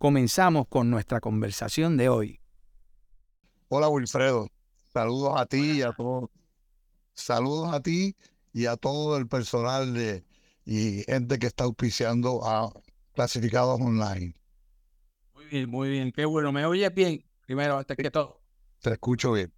comenzamos con nuestra conversación de hoy. Hola Wilfredo, saludos a ti y a todos. Saludos a ti y a todo el personal de, y gente que está auspiciando a clasificados online. Muy bien, muy bien, qué bueno. ¿Me oyes bien? Primero, antes que todo. Te escucho bien.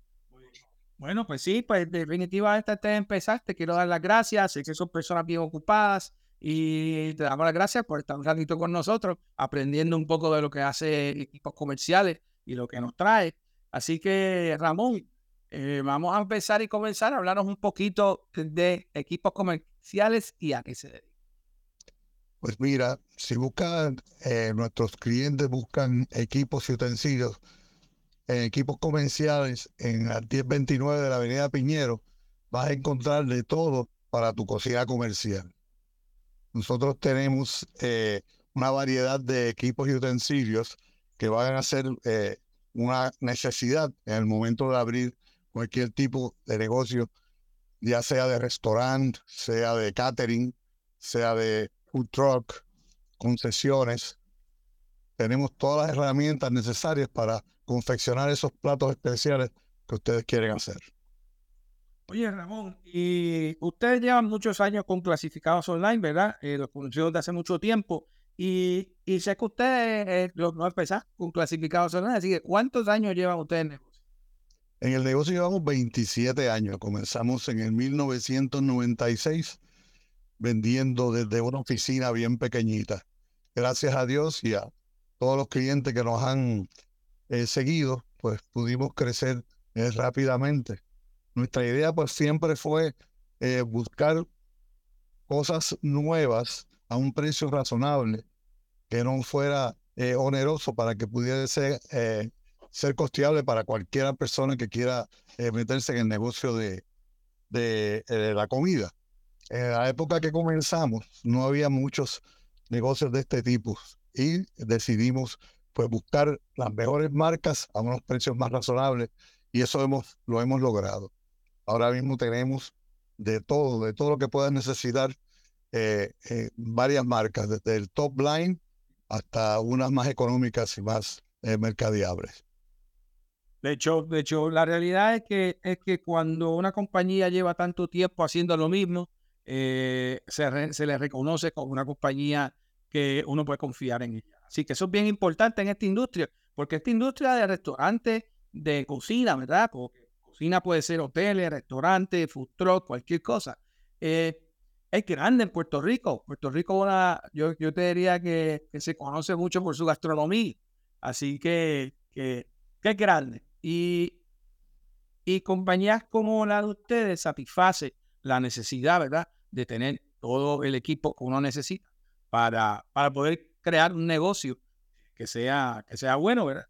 Bueno, pues sí, pues definitivamente antes de empezar, te quiero dar las gracias. Sé que son personas bien ocupadas, y te damos las gracias por estar un ratito con nosotros, aprendiendo un poco de lo que hace equipos comerciales y lo que nos trae. Así que, Ramón, eh, vamos a empezar y comenzar a hablarnos un poquito de equipos comerciales y a qué se dedica. Pues mira, si buscan, eh, nuestros clientes buscan equipos y utensilios en equipos comerciales en la 1029 de la Avenida Piñero, vas a encontrar de todo para tu cocina comercial. Nosotros tenemos eh, una variedad de equipos y utensilios que van a ser eh, una necesidad en el momento de abrir cualquier tipo de negocio, ya sea de restaurante, sea de catering, sea de food truck, concesiones. Tenemos todas las herramientas necesarias para confeccionar esos platos especiales que ustedes quieren hacer. Oye, Ramón, y ustedes llevan muchos años con clasificados online, ¿verdad? Eh, los conocemos de hace mucho tiempo. Y, y sé que ustedes eh, no empezaron con clasificados online, así que ¿cuántos años llevan ustedes en el negocio? En el negocio llevamos 27 años. Comenzamos en el 1996 vendiendo desde una oficina bien pequeñita. Gracias a Dios y a todos los clientes que nos han eh, seguido, pues pudimos crecer rápidamente nuestra idea pues siempre fue eh, buscar cosas nuevas a un precio razonable, que no fuera eh, oneroso para que pudiera ser, eh, ser costeable para cualquier persona que quiera meterse en el negocio de, la comida. En la época que comenzamos no había muchos negocios de este tipo y decidimos pues buscar las mejores marcas a unos precios más razonables y eso lo hemos logrado. Ahora mismo tenemos de todo, de todo lo que puedas necesitar, eh, eh, varias marcas, desde el top line hasta unas más económicas y más eh, mercadeables. De hecho, de hecho, la realidad es que, es que cuando una compañía lleva tanto tiempo haciendo lo mismo, se, se le reconoce como una compañía que uno puede confiar en ella. Así que eso es bien importante en esta industria, porque esta industria de restaurantes, de cocina, ¿verdad? Puede ser hoteles, restaurantes, food truck, cualquier cosa. Eh, es grande en Puerto Rico. Puerto Rico, una, yo, yo te diría que, se conoce mucho por su gastronomía. Así que, que, es grande. Y, y compañías como la de ustedes satisface la necesidad, ¿verdad?, de tener todo el equipo que uno necesita para, para poder crear un negocio que sea, que sea bueno, ¿verdad?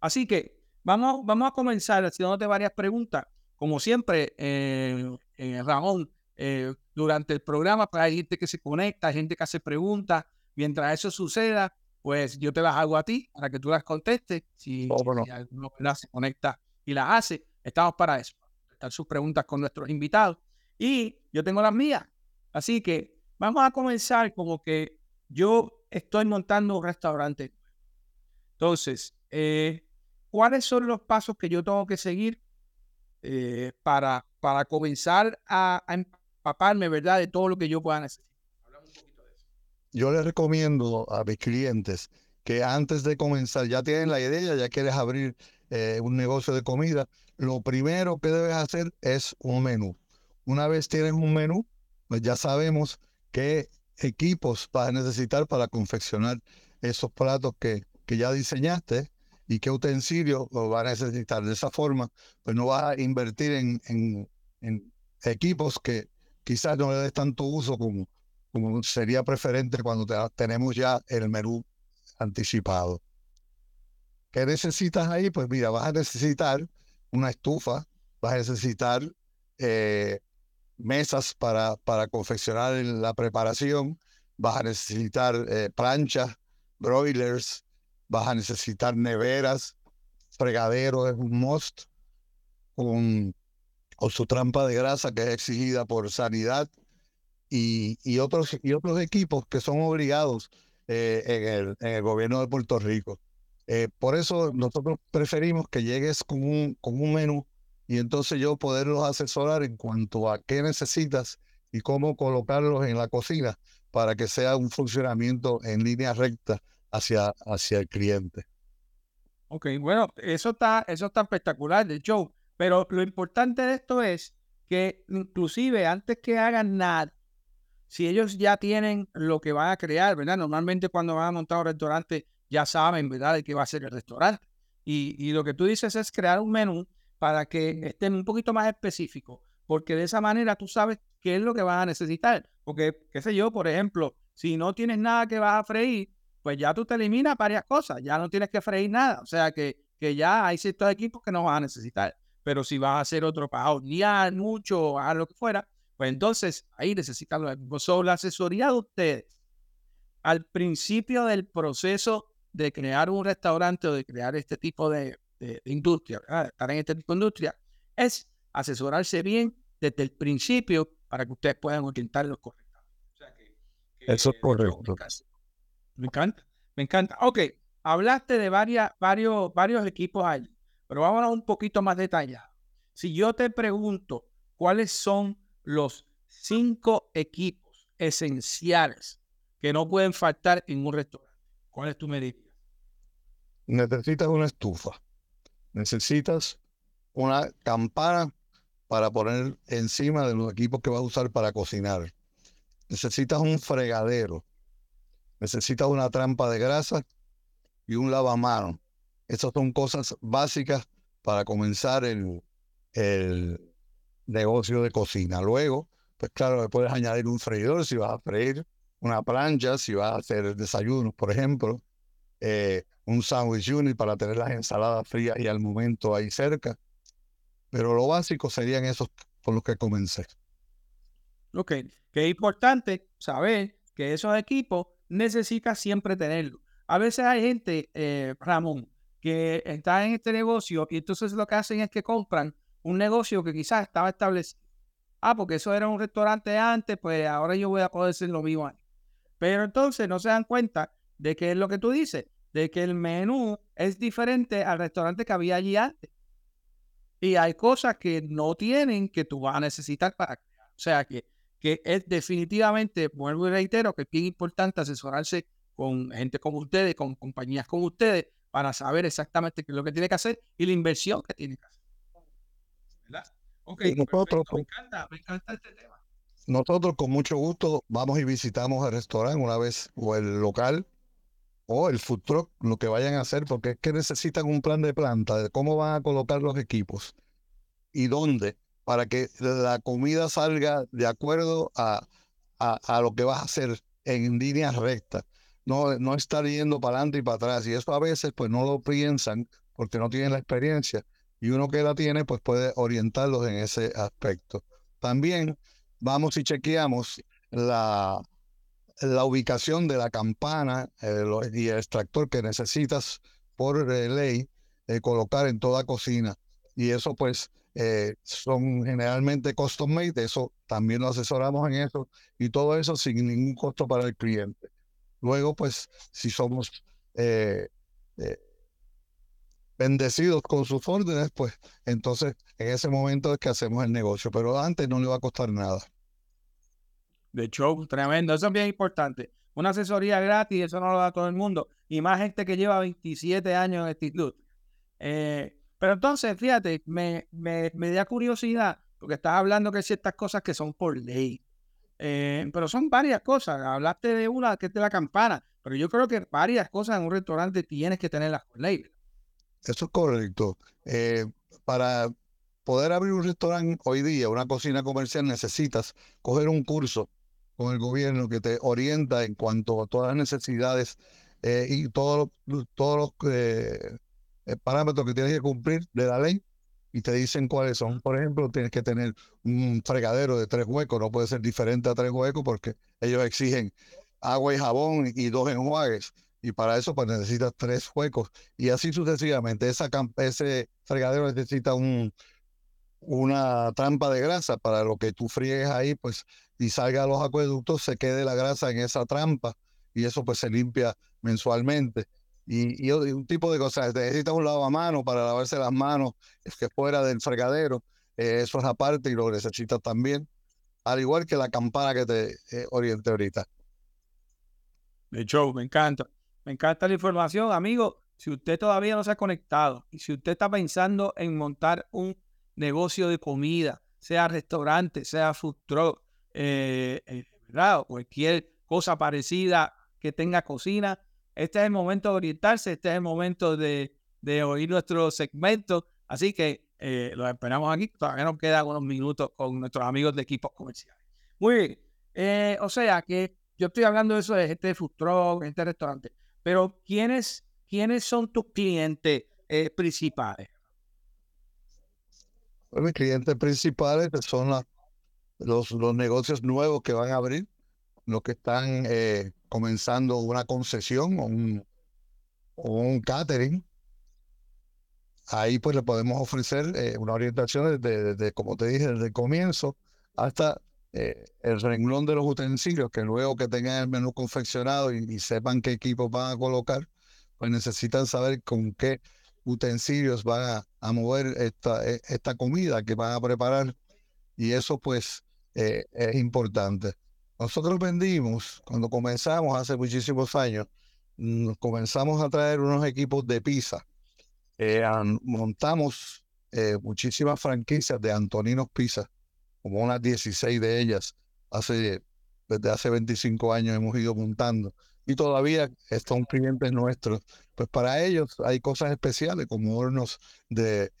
Así que Vamos, vamos a comenzar haciéndote varias preguntas. Como siempre, eh, eh, Ramón, eh, durante el programa pues, hay gente que se conecta, hay gente que hace preguntas. Mientras eso suceda, pues yo te las hago a ti para que tú las contestes. Si, alguno se conecta y las hace, estamos para eso, estar sus preguntas con nuestros invitados. Y yo tengo las mías. Así que vamos a comenzar como que yo estoy montando un restaurante. Entonces, eh, ¿cuáles son los pasos que yo tengo que seguir eh, para, para comenzar a, empaparme, ¿verdad?, de todo lo que yo pueda necesitar. Yo les recomiendo a mis clientes que antes de comenzar, ya tienen la idea, ya quieres abrir eh, un negocio de comida, lo primero que debes hacer es un menú. Una vez tienes un menú, pues ya sabemos qué equipos vas a necesitar para confeccionar esos platos que, que ya diseñaste y qué utensilios va a necesitar. De esa forma, pues no va a invertir en, en, equipos que quizás no le des tanto uso como, como sería preferente cuando tenemos ya el menú anticipado. ¿Qué necesitas ahí? Pues mira, vas a necesitar una estufa, vas a necesitar eh, mesas para, para confeccionar la preparación, vas a necesitar eh, planchas, broilers, vas a necesitar neveras, fregadero es un must, con, su trampa de grasa que es exigida por sanidad y, y, otros, y otros equipos que son obligados eh, en, el, en, el, gobierno de Puerto Rico. Eh, por eso nosotros preferimos que llegues con un, con un menú y entonces yo poderlos asesorar en cuanto a qué necesitas y cómo colocarlos en la cocina para que sea un funcionamiento en línea recta hacia, hacia el cliente. Ok, bueno, eso está, eso está espectacular de show, pero lo importante de esto es que inclusive antes que hagan nada, si ellos ya tienen lo que van a crear, ¿verdad? Normalmente cuando van a montar un restaurante ya saben, ¿verdad?, de qué va a ser el restaurante. Y, y lo que tú dices es crear un menú para que estén un poquito más específico, porque de esa manera tú sabes qué es lo que vas a necesitar. Porque, qué sé yo, por ejemplo, si no tienes nada que vas a freír, pues ya tú te eliminas varias cosas, ya no tienes que freír nada. O sea que, que ya hay ciertos equipos que no vas a necesitar. Pero si vas a hacer otro para hornear mucho o a lo que fuera, pues entonces ahí necesitan los equipos. Sobre la asesoría de ustedes, al principio del proceso de crear un restaurante o de crear este tipo de, industria, estar en este tipo de industria, es asesorarse bien desde el principio para que ustedes puedan orientarlos correctamente. O sea que, Eso es correcto. Me encanta, me encanta. Ok, hablaste de varias, varios, varios equipos allí, pero vámonos un poquito más detallado. Si yo te pregunto cuáles son los cinco equipos esenciales que no pueden faltar en un restaurante, ¿cuáles tú me dirías? Necesitas una estufa, necesitas una campana para poner encima de los equipos que vas a usar para cocinar. Necesitas un fregadero, necesitas una trampa de grasa y un lavamanos. Esas son cosas básicas para comenzar el, el negocio de cocina. Luego, pues claro, le puedes añadir un freidor si vas a freír, una plancha si vas a hacer desayunos, por ejemplo, eh, un sandwich unit para tener las ensaladas frías y al momento ahí cerca. Pero lo básico serían esos por los que comencé. Ok, que es importante saber que esos equipos necesitas siempre tenerlo. A veces hay gente, eh, Ramón, que está en este negocio y entonces lo que hacen es que compran un negocio que quizás estaba establecido. Ah, porque eso era un restaurante antes, pues ahora yo voy a poder ser lo mismo. Pero entonces no se dan cuenta de que es lo que tú dices, de que el menú es diferente al restaurante que había allí antes. Y hay cosas que no tienen que tú vas a necesitar para. O sea que que es definitivamente, vuelvo y reitero, que es bien importante asesorarse con gente como ustedes, con compañías como ustedes, para saber exactamente qué es lo que tiene que hacer y la inversión que tiene que hacer. ¿Verdad? Ok, nosotros, me, encanta, me encanta este tema. Nosotros con mucho gusto vamos y visitamos el restaurante una vez o el local o el food truck, lo que vayan a hacer, porque es que necesitan un plan de planta de cómo van a colocar los equipos y dónde para que la comida salga de acuerdo a, a, lo que vas a hacer en líneas rectas. No, no estar yendo para adelante y para atrás. Y eso a veces pues no lo piensan porque no tienen la experiencia. Y uno que la tiene pues puede orientarlos en ese aspecto. También vamos y chequeamos la, la ubicación de la campana eh, y el extractor que necesitas por eh, ley eh, colocar en toda cocina. Y eso pues eh, son generalmente custom made, eso también lo asesoramos en eso y todo eso sin ningún costo para el cliente. Luego, pues, si somos eh, eh, bendecidos con sus órdenes, pues entonces en ese momento es que hacemos el negocio, pero antes no le va a costar nada. De hecho, tremendo, eso es bien importante. Una asesoría gratis, eso no lo da todo el mundo, y más gente que lleva 27 años en actitud. Eh, pero entonces, fíjate, me, me, me da curiosidad, porque estás hablando que hay ciertas cosas que son por ley. Eh, pero son varias cosas. Hablaste de una que es de la campana, pero yo creo que varias cosas en un restaurante tienes que tenerlas por ley. Eso es correcto. Eh, para poder abrir un restaurante hoy día, una cocina comercial, necesitas coger un curso con el gobierno que te orienta en cuanto a todas las necesidades eh, y todos los, todos los parámetros que tienes que cumplir de la ley y te dicen cuáles son. Por ejemplo, tienes que tener un fregadero de tres huecos, no puede ser diferente a tres huecos porque ellos exigen agua y jabón y dos enjuagues. Y para eso pues necesitas tres huecos. Y así sucesivamente. Esa, ese fregadero necesita un, una trampa de grasa para lo que tú friegues ahí, pues, y salga a los acueductos, se quede la grasa en esa trampa y eso pues se limpia mensualmente. Y, un tipo de cosas, necesitas un lavamano para lavarse las manos, es que fuera del fregadero, eh, eso es aparte y lo necesitas también, al igual que la campana que te eh, oriente ahorita. De hecho, me encanta, me encanta la información, amigo. Si usted todavía no se ha conectado y si usted está pensando en montar un negocio de comida, sea restaurante, sea food truck, eh, eh cualquier cosa parecida que tenga cocina, este es el momento de orientarse, este es el momento de, oír nuestro segmento. Así que eh, los esperamos aquí. Todavía nos quedan unos minutos con nuestros amigos de equipos comerciales. Muy bien. Eh, o sea que yo estoy hablando de eso de este food truck, este restaurante. Pero ¿quiénes, quiénes son tus clientes principales? Pues, mis clientes principales son los, los negocios nuevos que van a abrir, los que están eh, comenzando una concesión o un, catering. Ahí pues le podemos ofrecer eh, una orientación desde, como te dije, desde el comienzo hasta eh, el renglón de los utensilios, que luego que tengan el menú confeccionado y, sepan qué equipos van a colocar, pues necesitan saber con qué utensilios van a, mover esta, e, esta comida que van a preparar y eso pues eh, es importante. Nosotros vendimos, cuando comenzamos hace muchísimos años, comenzamos a traer unos equipos de pizza. Eh, montamos eh, muchísimas franquicias de Antoninos Pizza, como unas 16 de ellas, desde hace 25 años hemos ido montando y todavía son clientes nuestros. Pues para ellos hay cosas especiales como hornos de,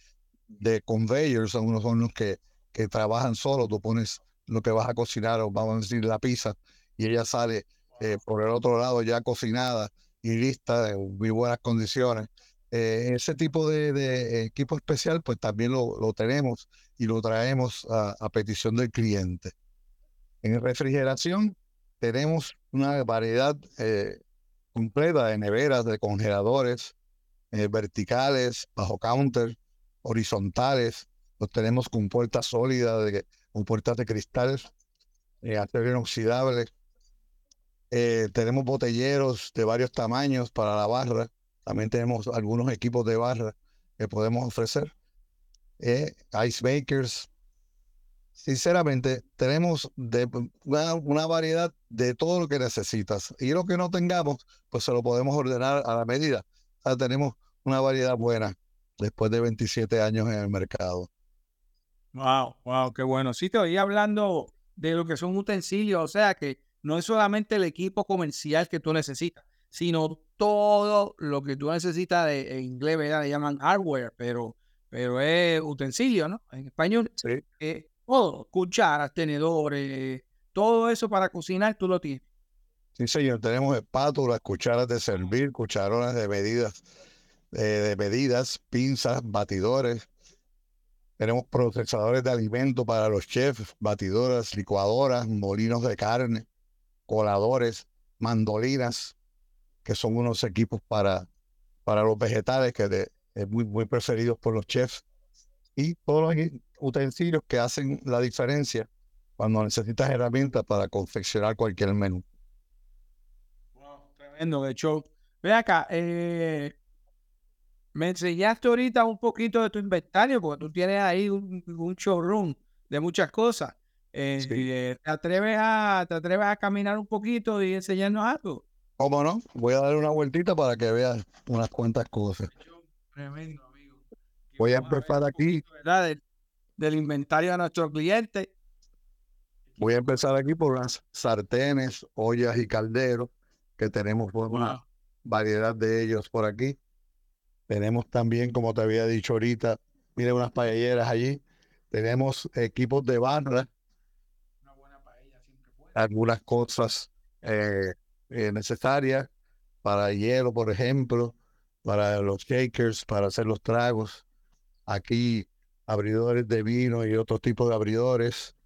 de conveyors, son unos hornos que, que trabajan solo, tú pones lo que vas a cocinar o vamos a decir la pizza y ella sale eh, por el otro lado ya cocinada y lista en muy buenas condiciones. Eh, ese tipo de, equipo especial pues también lo, lo tenemos y lo traemos a, a petición del cliente. En refrigeración tenemos una variedad eh, completa de neveras, de congeladores, verticales, bajo counter, horizontales. Los tenemos con puertas sólidas, de, con puertas de cristal, eh, acero inoxidable. tenemos botelleros de varios tamaños para la barra. También tenemos algunos equipos de barra que podemos ofrecer. ice makers, sinceramente, tenemos de, una, variedad de todo lo que necesitas. Y lo que no tengamos, pues se lo podemos ordenar a la medida. tenemos una variedad buena después de 27 años en el mercado. Wow, wow, qué bueno. Sí, te oí hablando de lo que son utensilios, o sea que no es solamente el equipo comercial que tú necesitas, sino todo lo que tú necesitas de, en inglés, ¿verdad? Le llaman hardware, pero, pero es utensilio, ¿no? En español. Sí. Eh, todo, cucharas, tenedores, todo eso para cocinar, tú lo tienes. Sí, señor, tenemos espátulas, cucharas de servir, cucharones de medidas, eh, de medidas, pinzas, batidores. Tenemos procesadores de alimentos para los chefs, batidoras, licuadoras, molinos de carne, coladores, mandolinas, que son unos equipos para, para los vegetales que es muy, muy preferidos por los chefs. Y todos los utensilios que hacen la diferencia cuando necesitas herramientas para confeccionar cualquier menú. tremendo, de hecho. Ve acá, eh, me enseñaste ahorita un poquito de tu inventario, porque tú tienes ahí un, showroom de muchas cosas. Eh, eh, ¿te, atreves a, ¿Te atreves a caminar un poquito y enseñarnos algo? ¿Cómo no? Voy a dar una vueltita para que veas unas cuantas cosas. Tremendo, amigo. Voy a empezar aquí del inventario a nuestros clientes. Voy a empezar aquí por las sartenes, ollas y calderos, que tenemos una variedad de ellos por aquí. Tenemos también, como te había dicho ahorita, mire unas paelleras allí. Tenemos equipos de barra. Una buena paella siempre Algunas cosas eh, eh, necesarias para hielo, por ejemplo. para los shakers, para hacer los tragos. Aquí abridores de vino y otro tipo de abridores.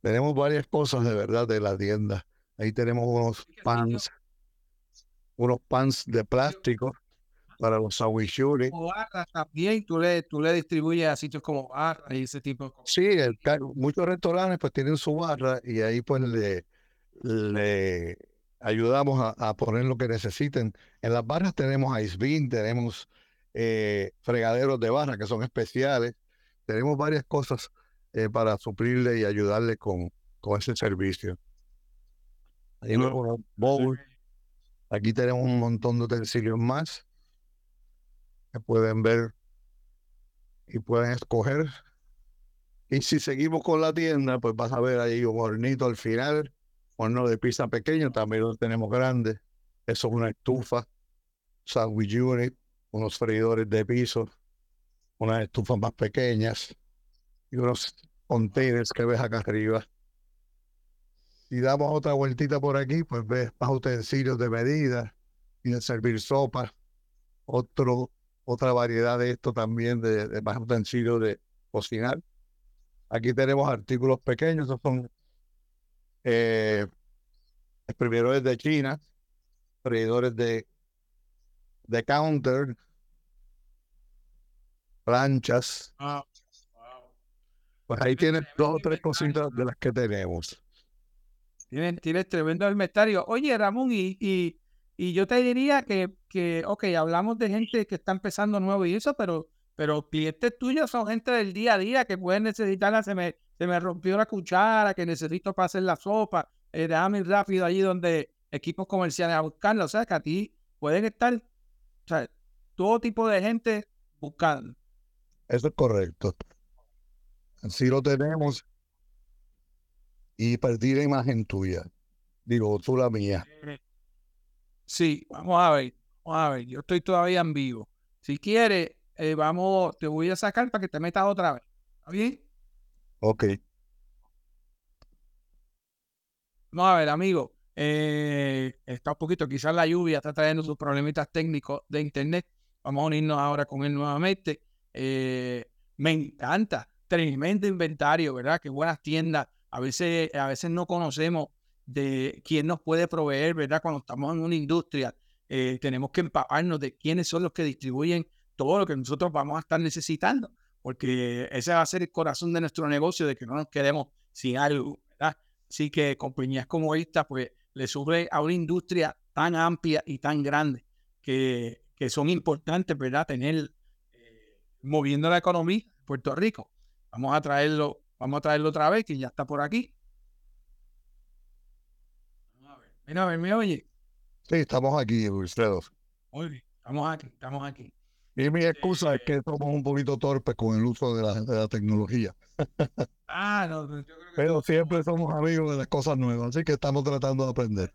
Tenemos varias cosas de verdad de la tienda. Ahí tenemos unos pans, unos pans de plástico para los sandwichures. O barras también, tú le, tú le distribuyes a sitios como barras y ese tipo de cosas. Sí, el, muchos restaurantes pues tienen su barra y ahí pues le, le ayudamos a, a, poner lo que necesiten. En las barras tenemos ice bean, tenemos eh, fregaderos de barra que son especiales. Tenemos varias cosas eh, para suplirle y ayudarle con, con ese servicio. Ahí Aquí tenemos un montón de utensilios más que pueden ver y pueden escoger. Y si seguimos con la tienda, pues vas a ver ahí un hornito al final, horno de pizza pequeño, también lo tenemos grande. Eso es una estufa, sandwich unit, unos freidores de piso, unas estufas más pequeñas y unos containers que ves acá arriba. Si damos otra vueltita por aquí, pues ves más utensilios de medida y de servir sopa. Otro otra variedad de esto también, de, más utensilios de cocinar. Aquí tenemos artículos pequeños, estos son eh, exprimidores de China, freidores de, de counter, planchas. Pues ahí tienes dos o tres cositas de las que tenemos. Tienes, tienes tremendo inventario. Oye, Ramón, y, y y yo te diría que, que, ok, hablamos de gente que está empezando nuevo y eso, pero, pero clientes tuyos son gente del día a día que pueden necesitar, se me, se me rompió la cuchara, que necesito para hacer la sopa, eh, déjame ir rápido allí donde equipos comerciales a buscarlo. O sea, que a ti pueden estar, o sea, todo tipo de gente buscando. Eso es correcto. Así lo tenemos. Y partir la imagen tuya. Digo, tú la mía. Sí, vamos a ver, vamos a ver, yo estoy todavía en vivo. Si quieres, eh, vamos, te voy a sacar para que te metas otra vez. ¿Está bien? Ok. Vamos a ver, amigo. Eh, está un poquito, quizás la lluvia está trayendo sus problemitas técnicos de internet. Vamos a unirnos ahora con él nuevamente. Eh, me encanta, tremendo inventario, ¿verdad? Qué buenas tiendas. A veces, a veces no conocemos de quién nos puede proveer, ¿verdad? Cuando estamos en una industria, eh, tenemos que empaparnos de quiénes son los que distribuyen todo lo que nosotros vamos a estar necesitando, porque ese va a ser el corazón de nuestro negocio, de que no nos quedemos sin algo, ¿verdad? Así que compañías como esta, pues, le sube a una industria tan amplia y tan grande que, que son importantes, ¿verdad? Tener eh, moviendo la economía Puerto Rico. Vamos a traerlo, vamos a traerlo otra vez, que ya está por aquí. Mira, me oye. Sí, estamos aquí. Muy bien, estamos aquí, estamos aquí. Y mi excusa es que somos un poquito torpes con el uso de la, de la tecnología. ah, no, yo creo que Pero siempre somos amigos de las cosas nuevas, así que estamos tratando de aprender.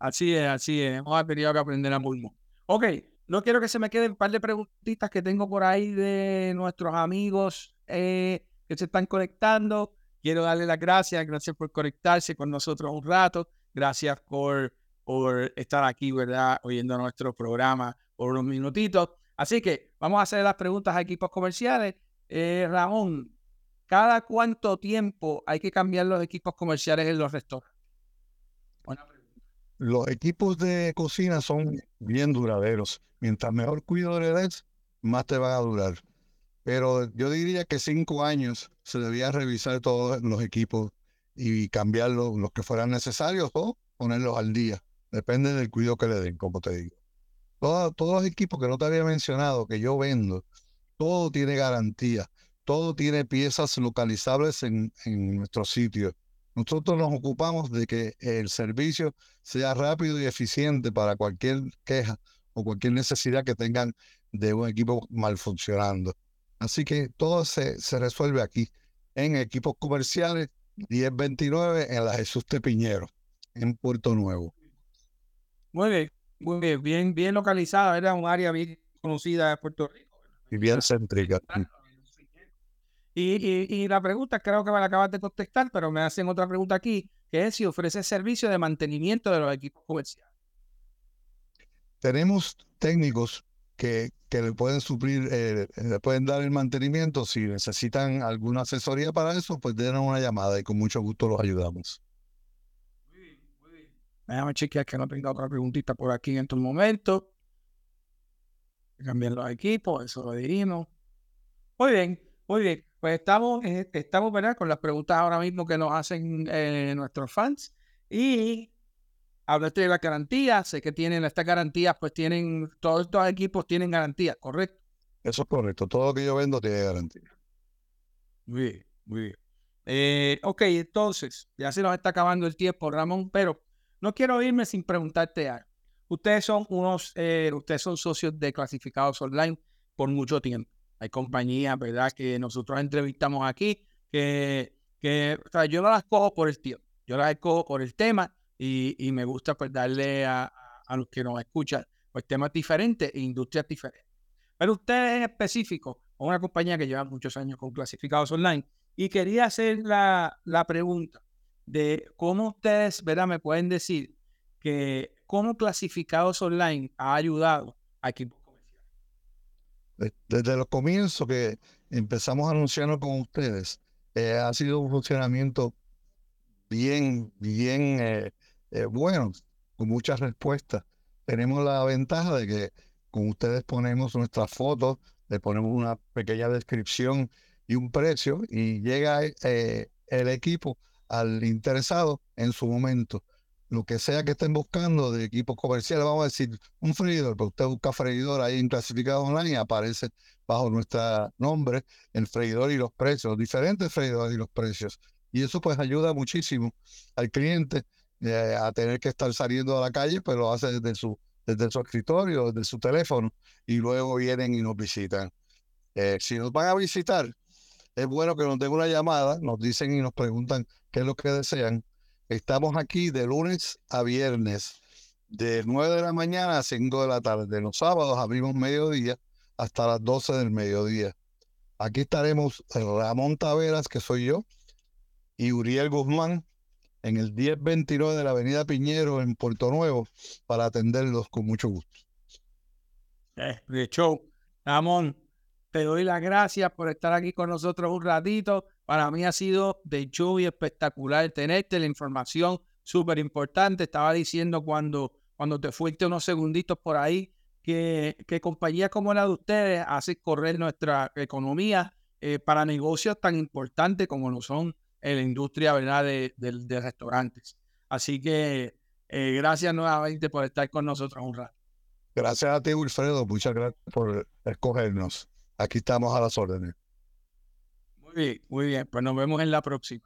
Así es, así es. Hemos tenido que aprender a pulmón. Ok, no quiero que se me queden un par de preguntitas que tengo por ahí de nuestros amigos eh, que se están conectando. Quiero darle las gracias, gracias por conectarse con nosotros un rato. Gracias por, por estar aquí, ¿verdad? Oyendo nuestro programa por unos minutitos. Así que vamos a hacer las preguntas a equipos comerciales. Eh, Ramón, ¿cada cuánto tiempo hay que cambiar los equipos comerciales en los restaurantes? Los equipos de cocina son bien duraderos. Mientras mejor cuidado le des, más te van a durar. Pero yo diría que cinco años se debía revisar todos los equipos y cambiarlos los que fueran necesarios o ponerlos al día. Depende del cuidado que le den, como te digo. todos los equipos que no te había mencionado, que yo vendo, todo tiene garantía, todo tiene piezas localizables en, en nuestro sitio. Nosotros nos ocupamos de que el servicio sea rápido y eficiente para cualquier queja o cualquier necesidad que tengan de un equipo mal funcionando. Así que todo se, se resuelve aquí, en equipos comerciales 1029 en la Jesús Tepiñero, en Puerto Nuevo. Muy bien, muy bien, bien, bien localizada, era un área bien conocida de Puerto Rico. Y bien céntrica. Y, y, la pregunta, creo que me la acabas de contestar, pero me hacen otra pregunta aquí, que es si ofrece servicio de mantenimiento de los equipos comerciales. tenemos técnicos que, que le pueden suplir, eh, le pueden dar el mantenimiento. Si necesitan alguna asesoría para eso, pues den una llamada y con mucho gusto los ayudamos. Muy bien, muy bien. Déjame chequear que no tenga otra preguntita por aquí en estos momentos. Cambiar los equipos, eso lo dirimos. Muy bien, muy bien. Pues estamos, eh, estamos ¿verdad? con las preguntas ahora mismo que nos hacen eh, nuestros fans. Y hablaste de la garantía. Sé que tienen estas garantías, pues tienen, todos estos equipos tienen garantía, ¿correcto? Eso es correcto. Todo lo que yo vendo tiene garantía. Muy bien, muy bien. Eh, ok, entonces, ya se nos está acabando el tiempo, Ramón, pero no quiero irme sin preguntarte algo. Ustedes son unos, eh, ustedes son socios de clasificados online por mucho tiempo. Hay compañías, ¿verdad?, que nosotros entrevistamos aquí, que, que o sea, yo no las cojo por el tiempo, yo las cojo por el tema y, me gusta pues darle a, a, los que nos escuchan pues temas diferentes e industrias diferentes. Pero ustedes en específico, una compañía que lleva muchos años con clasificados online, y quería hacer la, la pregunta de cómo ustedes, ¿verdad?, me pueden decir que cómo clasificados online ha ayudado a equipos comerciales. Desde los comienzos que empezamos a con ustedes, eh, ha sido un funcionamiento bien, bien eh, eh, bueno, con muchas respuestas. Tenemos la ventaja de que con ustedes ponemos nuestras fotos, le ponemos una pequeña descripción y un precio y llega el equipo al interesado en su momento lo que sea que estén buscando de equipos comerciales, vamos a decir, un freidor, pero usted busca freidor ahí en clasificado online y aparece bajo nuestro nombre el freidor y los precios, los diferentes freidores y los precios. Y eso pues ayuda muchísimo al cliente eh, a tener que estar saliendo a la calle, pero lo hace desde su, desde su escritorio, desde su teléfono, y luego vienen y nos visitan. Eh, si nos van a visitar, es bueno que nos den una llamada, nos dicen y nos preguntan qué es lo que desean Estamos aquí de lunes a viernes, de 9 de la mañana a 5 de la tarde. Los sábados abrimos mediodía hasta las 12 del mediodía. Aquí estaremos Ramón Taveras, que soy yo, y Uriel Guzmán en el 1029 de la Avenida Piñero en Puerto Nuevo para atenderlos con mucho gusto. Eh, de show. Ramón, te doy las gracias por estar aquí con nosotros un ratito. Para mí ha sido de show y espectacular tenerte la información súper importante. Estaba diciendo cuando, cuando te fuiste unos segunditos por ahí que, que compañías como la de ustedes hacen correr nuestra economía eh, para negocios tan importantes como lo son en la industria ¿verdad? De, de, restaurantes. Así que eh, gracias nuevamente por estar con nosotros un rato. Gracias a ti, Wilfredo. Muchas gracias por escogernos. Aquí estamos a las órdenes. Muy bien, muy bien. Pues nos vemos en la próxima.